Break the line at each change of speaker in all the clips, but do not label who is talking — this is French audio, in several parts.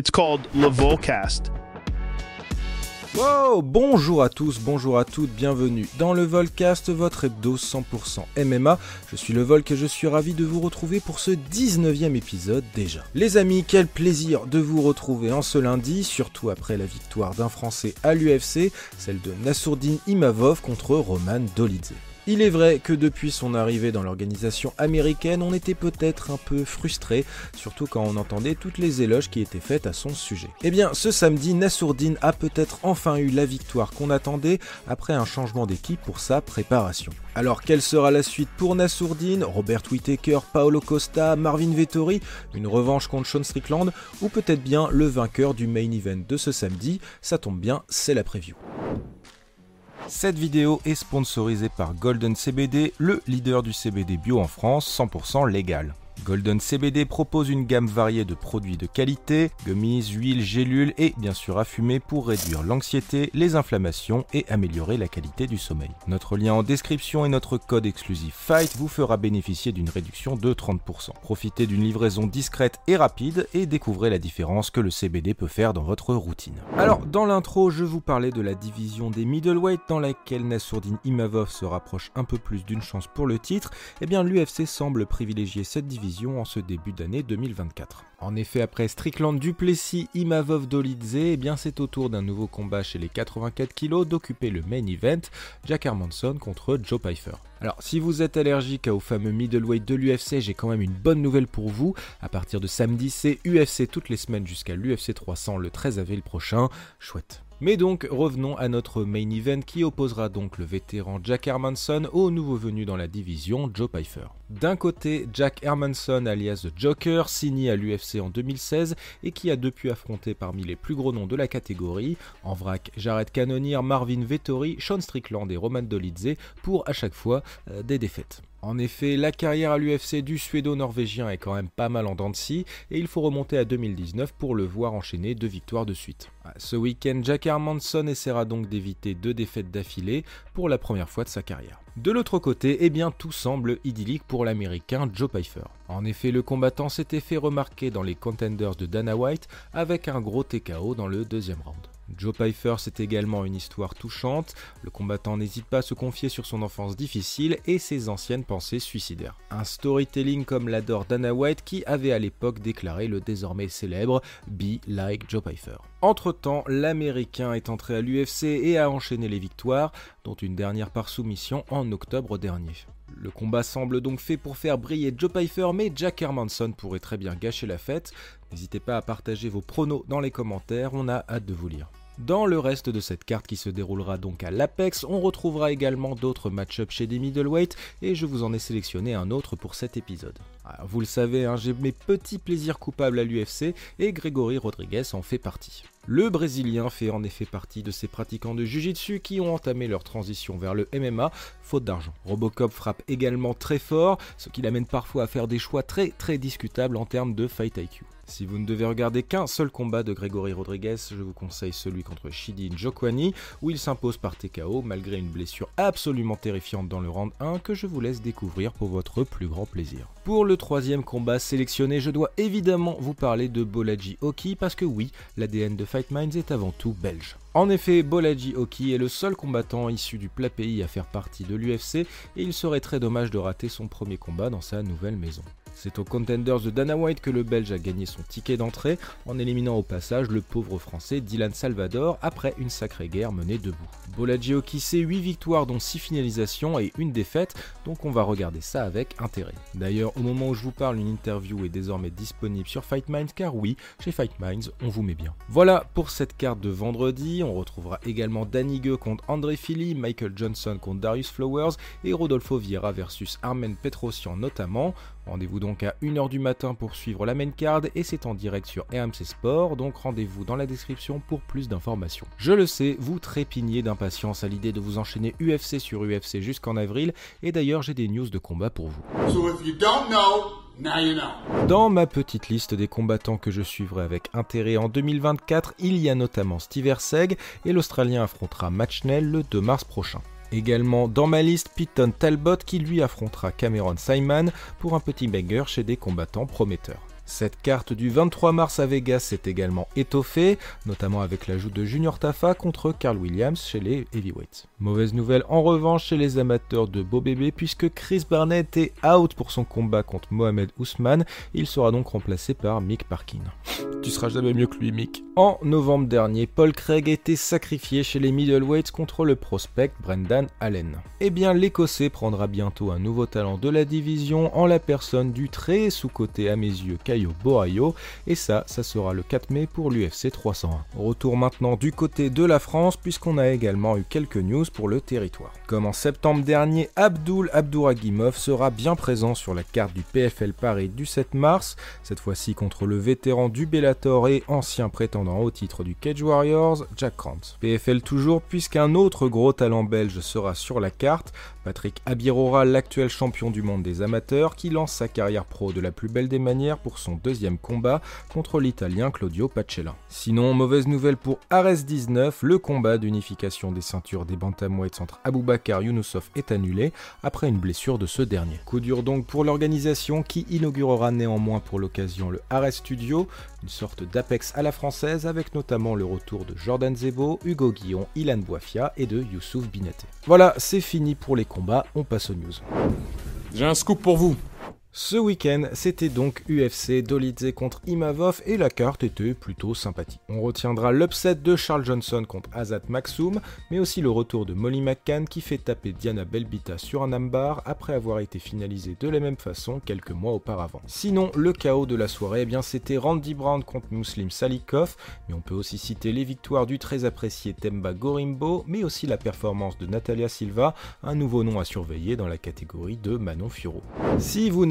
It's called Le Volcast.
Wow, bonjour à tous, bonjour à toutes, bienvenue dans le Volcast, votre hebdo 100% MMA. Je suis le Volk et je suis ravi de vous retrouver pour ce 19e épisode déjà. Les amis, quel plaisir de vous retrouver en ce lundi, surtout après la victoire d'un Français à l'UFC, celle de Nassourdine Imavov contre Roman Dolidze. Il est vrai que depuis son arrivée dans l'organisation américaine, on était peut-être un peu frustré, surtout quand on entendait toutes les éloges qui étaient faites à son sujet. Eh bien, ce samedi, Nassourdine a peut-être enfin eu la victoire qu'on attendait après un changement d'équipe pour sa préparation. Alors, quelle sera la suite pour Nassourdine? Robert Whittaker, Paolo Costa, Marvin Vettori? Une revanche contre Sean Strickland? Ou peut-être bien le vainqueur du main event de ce samedi? Ça tombe bien, c'est la preview. Cette vidéo est sponsorisée par Golden CBD, le leader du CBD bio en France, 100% légal. Golden CBD propose une gamme variée de produits de qualité, gummies, huiles, gélules et bien sûr à fumer pour réduire l'anxiété, les inflammations et améliorer la qualité du sommeil. Notre lien en description et notre code exclusif FIGHT vous fera bénéficier d'une réduction de 30%. Profitez d'une livraison discrète et rapide et découvrez la différence que le CBD peut faire dans votre routine. Alors dans l'intro, je vous parlais de la division des middleweight dans laquelle Nassourdine Imavov se rapproche un peu plus d'une chance pour le titre. Eh bien l'UFC semble privilégier cette division en ce début d'année 2024. En effet, après Strickland Duplessis, Imavov Dolidze, eh bien c'est au tour d'un nouveau combat chez les 84 kg d'occuper le main event, Jack Hermanson contre Joe Pfeiffer. Alors, si vous êtes allergique au fameux middleweight de l'UFC, j'ai quand même une bonne nouvelle pour vous. À partir de samedi, c'est UFC toutes les semaines jusqu'à l'UFC 300 le 13 avril prochain. Chouette. Mais donc revenons à notre main event qui opposera donc le vétéran Jack Hermanson au nouveau venu dans la division Joe Pfeiffer. D'un côté, Jack Hermanson alias Joker, signé à l'UFC en 2016 et qui a depuis affronté parmi les plus gros noms de la catégorie, en vrac Jared Cannonier, Marvin Vettori, Sean Strickland et Roman Dolidze pour à chaque fois euh, des défaites. En effet, la carrière à l'UFC du suédo-norvégien est quand même pas mal en dents de scie, et il faut remonter à 2019 pour le voir enchaîner deux victoires de suite. Ah, ce week-end, Jack Hermanson essaiera donc d'éviter deux défaites d'affilée pour la première fois de sa carrière. De l'autre côté, eh tout semble idyllique pour l'américain Joe Pfeiffer. En effet, le combattant s'était fait remarquer dans les contenders de Dana White avec un gros TKO dans le deuxième round. Joe Pfeiffer, c'est également une histoire touchante. Le combattant n'hésite pas à se confier sur son enfance difficile et ses anciennes pensées suicidaires. Un storytelling comme l'adore Dana White qui avait à l'époque déclaré le désormais célèbre Be Like Joe Pfeiffer. Entre-temps, l'Américain est entré à l'UFC et a enchaîné les victoires, dont une dernière par soumission en octobre dernier. Le combat semble donc fait pour faire briller Joe Pfeiffer, mais Jack Hermanson pourrait très bien gâcher la fête. N'hésitez pas à partager vos pronos dans les commentaires, on a hâte de vous lire. Dans le reste de cette carte qui se déroulera donc à l'Apex, on retrouvera également d'autres match-ups chez des middleweight et je vous en ai sélectionné un autre pour cet épisode. vous le savez, hein, j'ai mes petits plaisirs coupables à l'UFC et Grégory Rodriguez en fait partie. Le Brésilien fait en effet partie de ces pratiquants de Jiu-Jitsu qui ont entamé leur transition vers le MMA, faute d'argent. Robocop frappe également très fort, ce qui l'amène parfois à faire des choix très très discutables en termes de fight IQ. Si vous ne devez regarder qu'un seul combat de Grégory Rodriguez, je vous conseille celui contre Shidi Njokwani, où il s'impose par TKO malgré une blessure absolument terrifiante dans le round 1 que je vous laisse découvrir pour votre plus grand plaisir. Pour le troisième combat sélectionné, je dois évidemment vous parler de Bolaji Oki parce que oui, l'ADN de Fight Minds est avant tout belge. En effet, Bolaji Oki est le seul combattant issu du plat pays à faire partie de l'UFC et il serait très dommage de rater son premier combat dans sa nouvelle maison. C'est au Contenders de Dana White que le Belge a gagné son ticket d'entrée en éliminant au passage le pauvre français Dylan Salvador après une sacrée guerre menée debout. Bolaji Oki c'est 8 victoires dont 6 finalisations et une défaite, donc on va regarder ça avec intérêt. D'ailleurs, au moment où je vous parle, une interview est désormais disponible sur Fight Minds car oui, chez Fight Minds, on vous met bien. Voilà pour cette carte de vendredi, on retrouvera également Danny Gue contre André Philly, Michael Johnson contre Darius Flowers et Rodolfo Vieira versus Armen Petrosian notamment. Rendez-vous donc à 1h du matin pour suivre la main card et c'est en direct sur RMC Sport, donc rendez-vous dans la description pour plus d'informations. Je le sais, vous trépignez d'impatience à l'idée de vous enchaîner UFC sur UFC jusqu'en avril et d'ailleurs j'ai des news de combat pour vous. Dans ma petite liste des combattants que je suivrai avec intérêt en 2024, il y a notamment Steve Erseg et l'Australien affrontera Matchnell le 2 mars prochain. Également dans ma liste, Piton Talbot qui lui affrontera Cameron Simon pour un petit banger chez des combattants prometteurs. Cette carte du 23 mars à Vegas s'est également étoffée, notamment avec l'ajout de Junior Tafa contre Carl Williams chez les heavyweights. Mauvaise nouvelle en revanche chez les amateurs de beau bébé puisque Chris Barnett est out pour son combat contre Mohamed Ousmane, il sera donc remplacé par Mick Parkin. Tu seras jamais mieux que lui Mick. En novembre dernier, Paul Craig a été sacrifié chez les middleweights contre le prospect Brendan Allen. Eh bien l'Écossais prendra bientôt un nouveau talent de la division en la personne du très sous-côté à mes yeux Caio Boayo et ça, ça sera le 4 mai pour l'UFC 301. Retour maintenant du côté de la France puisqu'on a également eu quelques news pour le territoire. Comme en septembre dernier, Abdul Abdouragimov sera bien présent sur la carte du PFL Paris du 7 mars, cette fois-ci contre le vétéran du Bellator et ancien prétendant au titre du Cage Warriors, Jack Krantz. PFL toujours puisqu'un autre gros talent belge sera sur la carte, Patrick Abirora, l'actuel champion du monde des amateurs, qui lance sa carrière pro de la plus belle des manières pour son deuxième combat contre l'italien Claudio Pacella. Sinon, mauvaise nouvelle pour Ares 19, le combat d'unification des ceintures des bantamweights entre Aboubakar Younoussov est annulé après une blessure de ce dernier. Coup dur donc pour l'organisation qui inaugurera néanmoins pour l'occasion le Ares Studio, une sorte d'Apex à la française avec notamment le retour de Jordan Zebo, Hugo Guillon, Ilan Boifia et de Youssouf Binete. Voilà, c'est fini pour les combats, on passe aux news.
J'ai un scoop pour vous.
Ce week-end, c'était donc UFC Dolidze contre Imavov et la carte était plutôt sympathique. On retiendra l'upset de Charles Johnson contre Azat Maxoum, mais aussi le retour de Molly McCann qui fait taper Diana Belbita sur un ambar après avoir été finalisé de la même façon quelques mois auparavant. Sinon, le chaos de la soirée, eh c'était Randy Brown contre Muslim Salikov, mais on peut aussi citer les victoires du très apprécié Temba Gorimbo, mais aussi la performance de Natalia Silva, un nouveau nom à surveiller dans la catégorie de Manon Furo.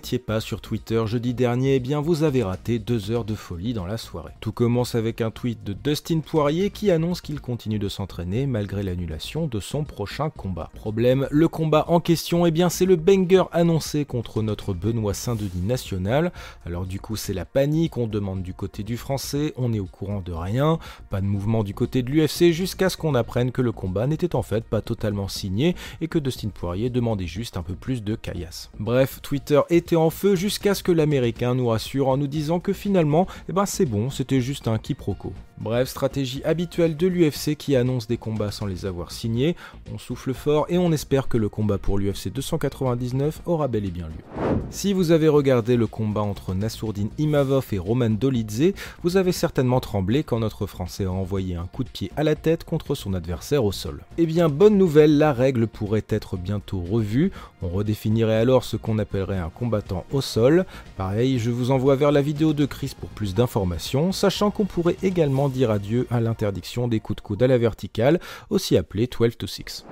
N'étiez pas sur Twitter jeudi dernier, eh bien vous avez raté deux heures de folie dans la soirée. Tout commence avec un tweet de Dustin Poirier qui annonce qu'il continue de s'entraîner malgré l'annulation de son prochain combat. Problème, le combat en question, eh bien c'est le banger annoncé contre notre Benoît Saint-Denis national. Alors du coup c'est la panique, on demande du côté du français, on est au courant de rien, pas de mouvement du côté de l'UFC jusqu'à ce qu'on apprenne que le combat n'était en fait pas totalement signé et que Dustin Poirier demandait juste un peu plus de caillasse. Bref, Twitter en feu jusqu'à ce que l'américain nous rassure en nous disant que finalement, eh ben c'est bon, c'était juste un quiproquo. Bref, stratégie habituelle de l'UFC qui annonce des combats sans les avoir signés. On souffle fort et on espère que le combat pour l'UFC 299 aura bel et bien lieu. Si vous avez regardé le combat entre Nassourdine Imavov et Roman Dolidze, vous avez certainement tremblé quand notre Français a envoyé un coup de pied à la tête contre son adversaire au sol. Eh bien, bonne nouvelle, la règle pourrait être bientôt revue. On redéfinirait alors ce qu'on appellerait un combattant au sol. Pareil, je vous envoie vers la vidéo de Chris pour plus d'informations, sachant qu'on pourrait également dire adieu à l'interdiction des coups de coude à la verticale, aussi appelé 12 to 6.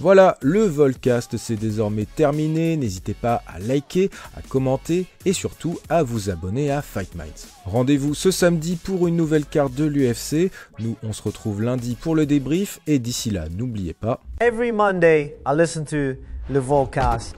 Voilà, le Volcast c'est désormais terminé. N'hésitez pas à liker, à commenter et surtout à vous abonner à Fight Minds. Rendez-vous ce samedi pour une nouvelle carte de l'UFC. Nous, on se retrouve lundi pour le débrief et d'ici là, n'oubliez pas.
Every Monday, I listen to the Volcast.